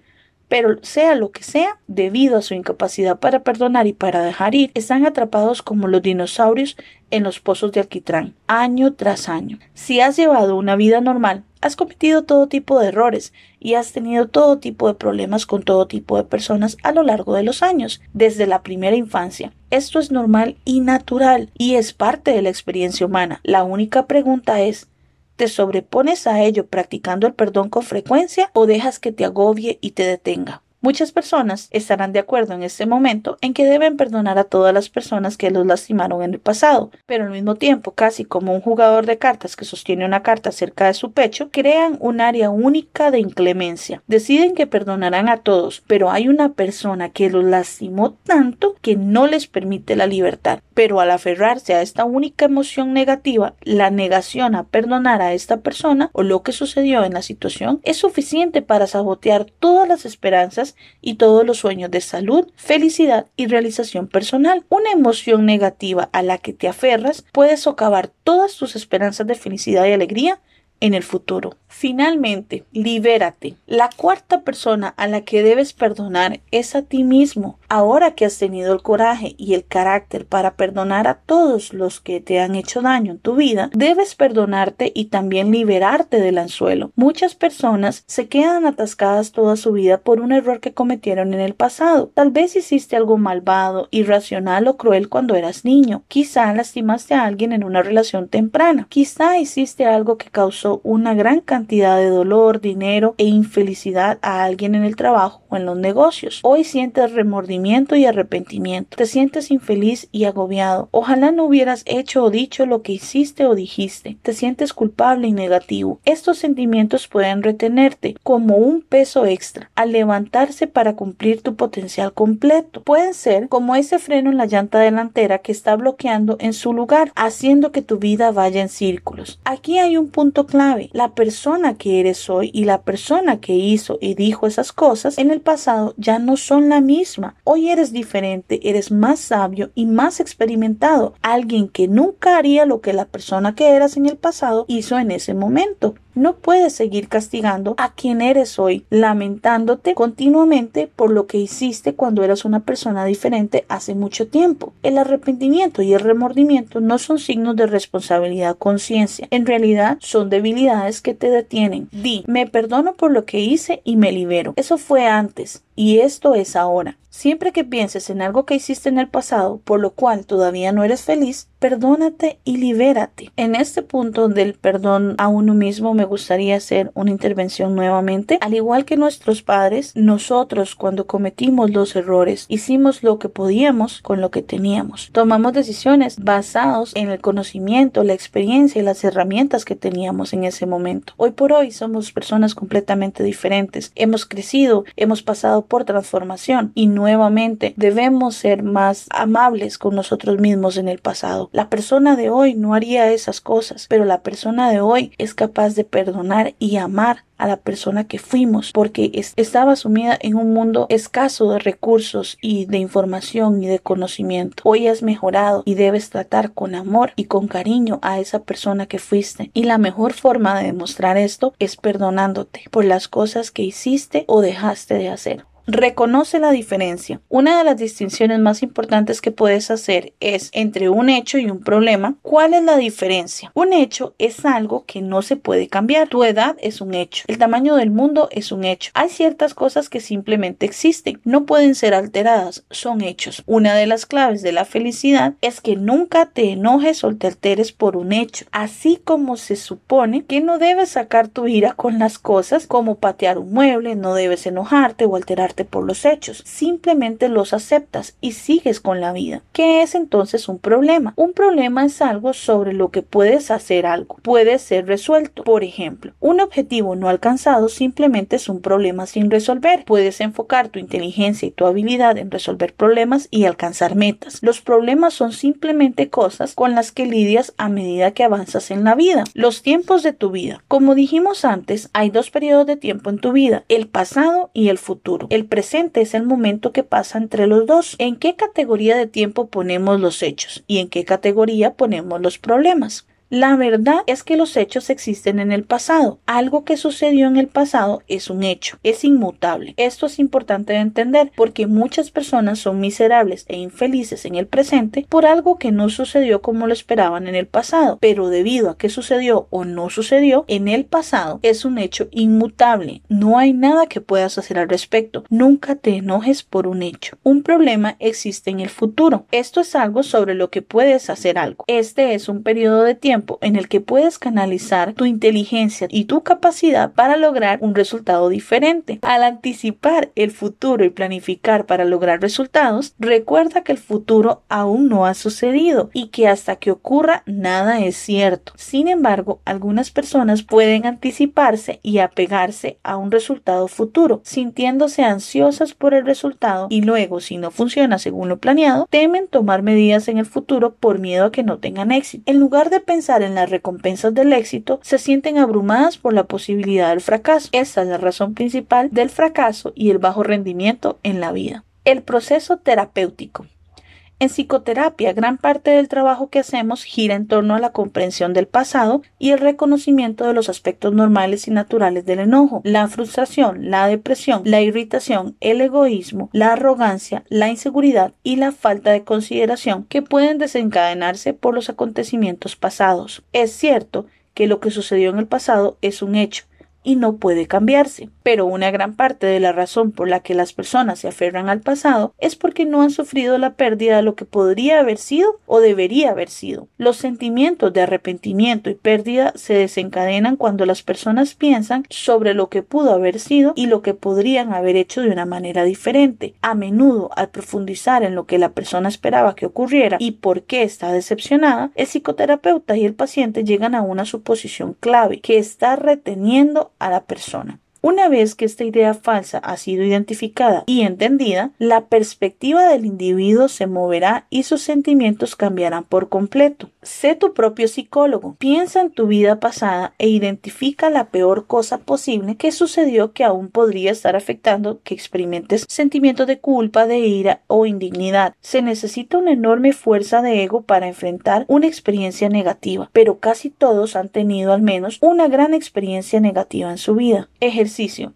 pero sea lo que sea, debido a su incapacidad para perdonar y para dejar ir, están atrapados como los dinosaurios en los pozos de alquitrán, año tras año. Si has llevado una vida normal, has cometido todo tipo de errores y has tenido todo tipo de problemas con todo tipo de personas a lo largo de los años, desde la primera infancia. Esto es normal y natural y es parte de la experiencia humana. La única pregunta es ¿Te sobrepones a ello practicando el perdón con frecuencia o dejas que te agobie y te detenga? Muchas personas estarán de acuerdo en este momento en que deben perdonar a todas las personas que los lastimaron en el pasado, pero al mismo tiempo, casi como un jugador de cartas que sostiene una carta cerca de su pecho, crean un área única de inclemencia. Deciden que perdonarán a todos, pero hay una persona que los lastimó tanto que no les permite la libertad. Pero al aferrarse a esta única emoción negativa, la negación a perdonar a esta persona o lo que sucedió en la situación es suficiente para sabotear todas las esperanzas y todos los sueños de salud, felicidad y realización personal. Una emoción negativa a la que te aferras puede socavar todas tus esperanzas de felicidad y alegría en el futuro. Finalmente, libérate. La cuarta persona a la que debes perdonar es a ti mismo. Ahora que has tenido el coraje y el carácter para perdonar a todos los que te han hecho daño en tu vida, debes perdonarte y también liberarte del anzuelo. Muchas personas se quedan atascadas toda su vida por un error que cometieron en el pasado. Tal vez hiciste algo malvado, irracional o cruel cuando eras niño. Quizá lastimaste a alguien en una relación temprana. Quizá hiciste algo que causó una gran cantidad de dolor, dinero e infelicidad a alguien en el trabajo o en los negocios. Hoy sientes remordimiento y arrepentimiento. Te sientes infeliz y agobiado. Ojalá no hubieras hecho o dicho lo que hiciste o dijiste. Te sientes culpable y negativo. Estos sentimientos pueden retenerte como un peso extra al levantarse para cumplir tu potencial completo. Pueden ser como ese freno en la llanta delantera que está bloqueando en su lugar, haciendo que tu vida vaya en círculos. Aquí hay un punto clave. La persona que eres hoy y la persona que hizo y dijo esas cosas en el pasado ya no son la misma. Hoy eres diferente, eres más sabio y más experimentado, alguien que nunca haría lo que la persona que eras en el pasado hizo en ese momento. No puedes seguir castigando a quien eres hoy, lamentándote continuamente por lo que hiciste cuando eras una persona diferente hace mucho tiempo. El arrepentimiento y el remordimiento no son signos de responsabilidad conciencia. En realidad son debilidades que te detienen. Di, me perdono por lo que hice y me libero. Eso fue antes y esto es ahora. Siempre que pienses en algo que hiciste en el pasado, por lo cual todavía no eres feliz, perdónate y libérate. En este punto del perdón a uno mismo me gustaría hacer una intervención nuevamente. Al igual que nuestros padres, nosotros cuando cometimos los errores hicimos lo que podíamos con lo que teníamos. Tomamos decisiones basados en el conocimiento, la experiencia y las herramientas que teníamos en ese momento. Hoy por hoy somos personas completamente diferentes. Hemos crecido, hemos pasado por transformación y nuevamente debemos ser más amables con nosotros mismos en el pasado. La persona de hoy no haría esas cosas, pero la persona de hoy es capaz de perdonar y amar a la persona que fuimos porque estaba sumida en un mundo escaso de recursos y de información y de conocimiento. Hoy has mejorado y debes tratar con amor y con cariño a esa persona que fuiste y la mejor forma de demostrar esto es perdonándote por las cosas que hiciste o dejaste de hacer. Reconoce la diferencia. Una de las distinciones más importantes que puedes hacer es entre un hecho y un problema. ¿Cuál es la diferencia? Un hecho es algo que no se puede cambiar. Tu edad es un hecho. El tamaño del mundo es un hecho. Hay ciertas cosas que simplemente existen. No pueden ser alteradas. Son hechos. Una de las claves de la felicidad es que nunca te enojes o te alteres por un hecho. Así como se supone que no debes sacar tu ira con las cosas como patear un mueble, no debes enojarte o por los hechos, simplemente los aceptas y sigues con la vida. ¿Qué es entonces un problema? Un problema es algo sobre lo que puedes hacer algo, puede ser resuelto. Por ejemplo, un objetivo no alcanzado simplemente es un problema sin resolver. Puedes enfocar tu inteligencia y tu habilidad en resolver problemas y alcanzar metas. Los problemas son simplemente cosas con las que lidias a medida que avanzas en la vida. Los tiempos de tu vida. Como dijimos antes, hay dos periodos de tiempo en tu vida, el pasado y el futuro. El presente es el momento que pasa entre los dos. ¿En qué categoría de tiempo ponemos los hechos y en qué categoría ponemos los problemas? La verdad es que los hechos existen en el pasado. Algo que sucedió en el pasado es un hecho, es inmutable. Esto es importante de entender porque muchas personas son miserables e infelices en el presente por algo que no sucedió como lo esperaban en el pasado, pero debido a que sucedió o no sucedió en el pasado es un hecho inmutable. No hay nada que puedas hacer al respecto. Nunca te enojes por un hecho. Un problema existe en el futuro. Esto es algo sobre lo que puedes hacer algo. Este es un periodo de tiempo en el que puedes canalizar tu inteligencia y tu capacidad para lograr un resultado diferente. Al anticipar el futuro y planificar para lograr resultados, recuerda que el futuro aún no ha sucedido y que hasta que ocurra nada es cierto. Sin embargo, algunas personas pueden anticiparse y apegarse a un resultado futuro, sintiéndose ansiosas por el resultado y luego, si no funciona según lo planeado, temen tomar medidas en el futuro por miedo a que no tengan éxito. En lugar de pensar en las recompensas del éxito, se sienten abrumadas por la posibilidad del fracaso. Esta es la razón principal del fracaso y el bajo rendimiento en la vida. El proceso terapéutico. En psicoterapia, gran parte del trabajo que hacemos gira en torno a la comprensión del pasado y el reconocimiento de los aspectos normales y naturales del enojo, la frustración, la depresión, la irritación, el egoísmo, la arrogancia, la inseguridad y la falta de consideración que pueden desencadenarse por los acontecimientos pasados. Es cierto que lo que sucedió en el pasado es un hecho, y no puede cambiarse. Pero una gran parte de la razón por la que las personas se aferran al pasado es porque no han sufrido la pérdida de lo que podría haber sido o debería haber sido. Los sentimientos de arrepentimiento y pérdida se desencadenan cuando las personas piensan sobre lo que pudo haber sido y lo que podrían haber hecho de una manera diferente. A menudo, al profundizar en lo que la persona esperaba que ocurriera y por qué está decepcionada, el psicoterapeuta y el paciente llegan a una suposición clave que está reteniendo a la persona. Una vez que esta idea falsa ha sido identificada y entendida, la perspectiva del individuo se moverá y sus sentimientos cambiarán por completo. Sé tu propio psicólogo, piensa en tu vida pasada e identifica la peor cosa posible que sucedió que aún podría estar afectando que experimentes sentimientos de culpa, de ira o indignidad. Se necesita una enorme fuerza de ego para enfrentar una experiencia negativa, pero casi todos han tenido al menos una gran experiencia negativa en su vida.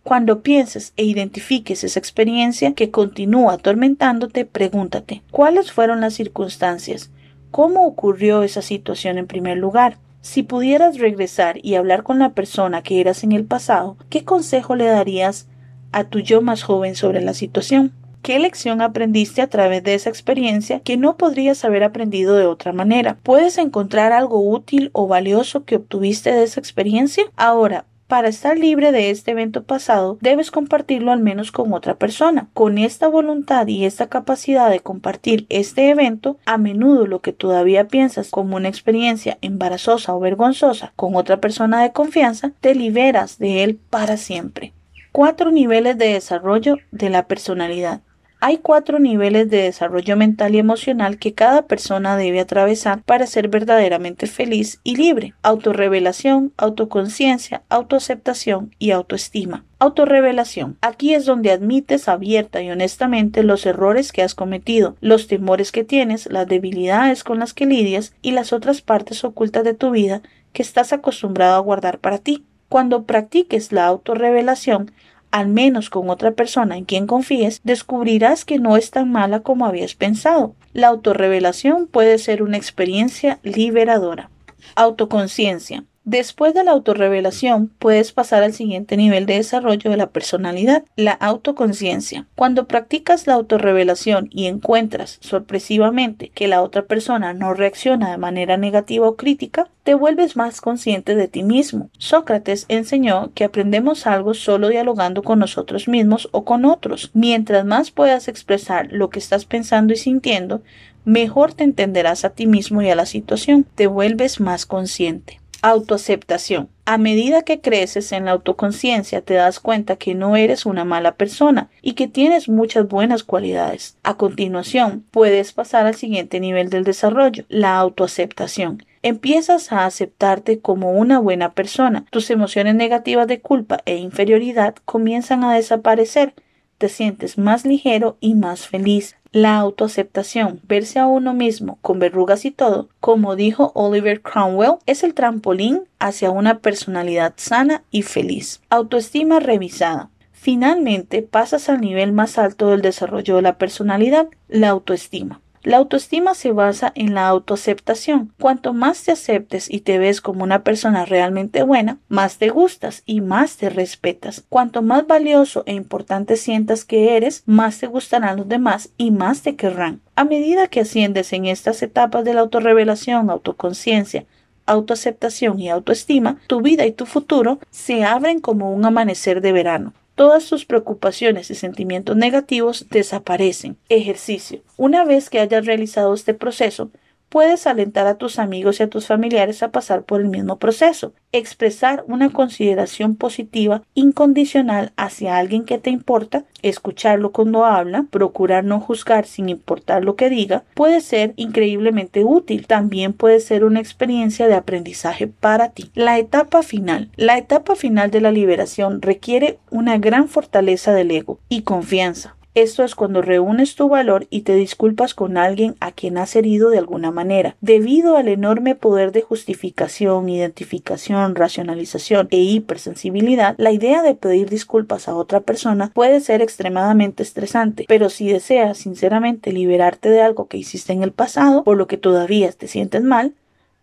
Cuando pienses e identifiques esa experiencia que continúa atormentándote, pregúntate ¿cuáles fueron las circunstancias? ¿Cómo ocurrió esa situación en primer lugar? Si pudieras regresar y hablar con la persona que eras en el pasado, ¿qué consejo le darías a tu yo más joven sobre la situación? ¿Qué lección aprendiste a través de esa experiencia que no podrías haber aprendido de otra manera? ¿Puedes encontrar algo útil o valioso que obtuviste de esa experiencia? Ahora, para estar libre de este evento pasado, debes compartirlo al menos con otra persona. Con esta voluntad y esta capacidad de compartir este evento, a menudo lo que todavía piensas como una experiencia embarazosa o vergonzosa con otra persona de confianza, te liberas de él para siempre. Cuatro niveles de desarrollo de la personalidad. Hay cuatro niveles de desarrollo mental y emocional que cada persona debe atravesar para ser verdaderamente feliz y libre. Autorrevelación, autoconciencia, autoaceptación y autoestima. Autorrevelación. Aquí es donde admites abierta y honestamente los errores que has cometido, los temores que tienes, las debilidades con las que lidias y las otras partes ocultas de tu vida que estás acostumbrado a guardar para ti. Cuando practiques la autorrevelación, al menos con otra persona en quien confíes, descubrirás que no es tan mala como habías pensado. La autorrevelación puede ser una experiencia liberadora. Autoconciencia. Después de la autorrevelación, puedes pasar al siguiente nivel de desarrollo de la personalidad, la autoconciencia. Cuando practicas la autorrevelación y encuentras sorpresivamente que la otra persona no reacciona de manera negativa o crítica, te vuelves más consciente de ti mismo. Sócrates enseñó que aprendemos algo solo dialogando con nosotros mismos o con otros. Mientras más puedas expresar lo que estás pensando y sintiendo, mejor te entenderás a ti mismo y a la situación. Te vuelves más consciente. Autoaceptación. A medida que creces en la autoconciencia te das cuenta que no eres una mala persona y que tienes muchas buenas cualidades. A continuación, puedes pasar al siguiente nivel del desarrollo, la autoaceptación. Empiezas a aceptarte como una buena persona. Tus emociones negativas de culpa e inferioridad comienzan a desaparecer. Te sientes más ligero y más feliz. La autoaceptación, verse a uno mismo con verrugas y todo, como dijo Oliver Cromwell, es el trampolín hacia una personalidad sana y feliz. Autoestima revisada. Finalmente pasas al nivel más alto del desarrollo de la personalidad, la autoestima. La autoestima se basa en la autoaceptación. Cuanto más te aceptes y te ves como una persona realmente buena, más te gustas y más te respetas. Cuanto más valioso e importante sientas que eres, más te gustarán los demás y más te querrán. A medida que asciendes en estas etapas de la autorrevelación, autoconciencia, autoaceptación y autoestima, tu vida y tu futuro se abren como un amanecer de verano todas tus preocupaciones y sentimientos negativos desaparecen. Ejercicio. Una vez que hayas realizado este proceso, puedes alentar a tus amigos y a tus familiares a pasar por el mismo proceso, expresar una consideración positiva incondicional hacia alguien que te importa, escucharlo cuando habla, procurar no juzgar sin importar lo que diga, puede ser increíblemente útil. También puede ser una experiencia de aprendizaje para ti. La etapa final. La etapa final de la liberación requiere una gran fortaleza del ego y confianza. Esto es cuando reúnes tu valor y te disculpas con alguien a quien has herido de alguna manera. Debido al enorme poder de justificación, identificación, racionalización e hipersensibilidad, la idea de pedir disculpas a otra persona puede ser extremadamente estresante, pero si deseas sinceramente liberarte de algo que hiciste en el pasado, por lo que todavía te sientes mal,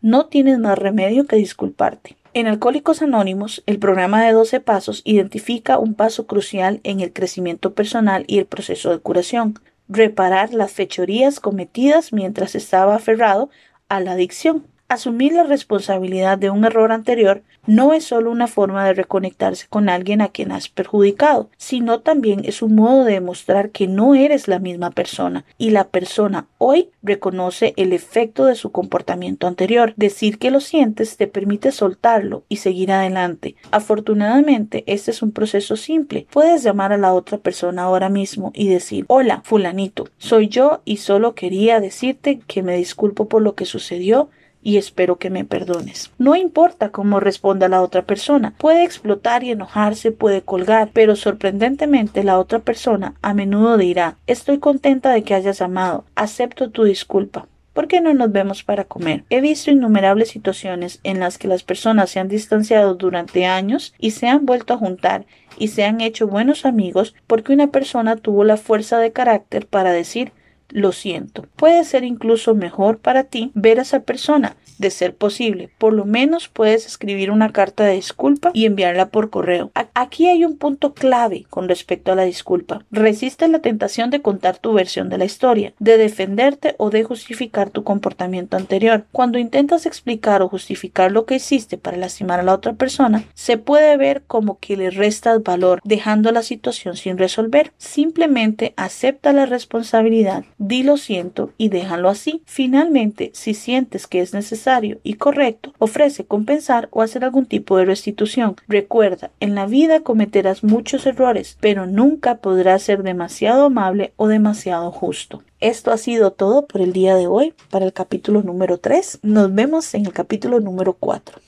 no tienes más remedio que disculparte. En Alcohólicos Anónimos, el programa de 12 pasos identifica un paso crucial en el crecimiento personal y el proceso de curación, reparar las fechorías cometidas mientras estaba aferrado a la adicción. Asumir la responsabilidad de un error anterior no es solo una forma de reconectarse con alguien a quien has perjudicado, sino también es un modo de demostrar que no eres la misma persona y la persona hoy reconoce el efecto de su comportamiento anterior. Decir que lo sientes te permite soltarlo y seguir adelante. Afortunadamente, este es un proceso simple. Puedes llamar a la otra persona ahora mismo y decir, hola, fulanito, soy yo y solo quería decirte que me disculpo por lo que sucedió y espero que me perdones. No importa cómo responda la otra persona, puede explotar y enojarse, puede colgar, pero sorprendentemente la otra persona a menudo dirá estoy contenta de que hayas amado, acepto tu disculpa. ¿Por qué no nos vemos para comer? He visto innumerables situaciones en las que las personas se han distanciado durante años y se han vuelto a juntar y se han hecho buenos amigos porque una persona tuvo la fuerza de carácter para decir lo siento. Puede ser incluso mejor para ti ver a esa persona de ser posible, por lo menos puedes escribir una carta de disculpa y enviarla por correo. Aquí hay un punto clave con respecto a la disculpa. Resiste la tentación de contar tu versión de la historia, de defenderte o de justificar tu comportamiento anterior. Cuando intentas explicar o justificar lo que hiciste para lastimar a la otra persona, se puede ver como que le restas valor, dejando la situación sin resolver. Simplemente acepta la responsabilidad, di lo siento y déjalo así. Finalmente, si sientes que es necesario y correcto, ofrece compensar o hacer algún tipo de restitución. Recuerda, en la vida cometerás muchos errores, pero nunca podrás ser demasiado amable o demasiado justo. Esto ha sido todo por el día de hoy para el capítulo número 3. Nos vemos en el capítulo número 4.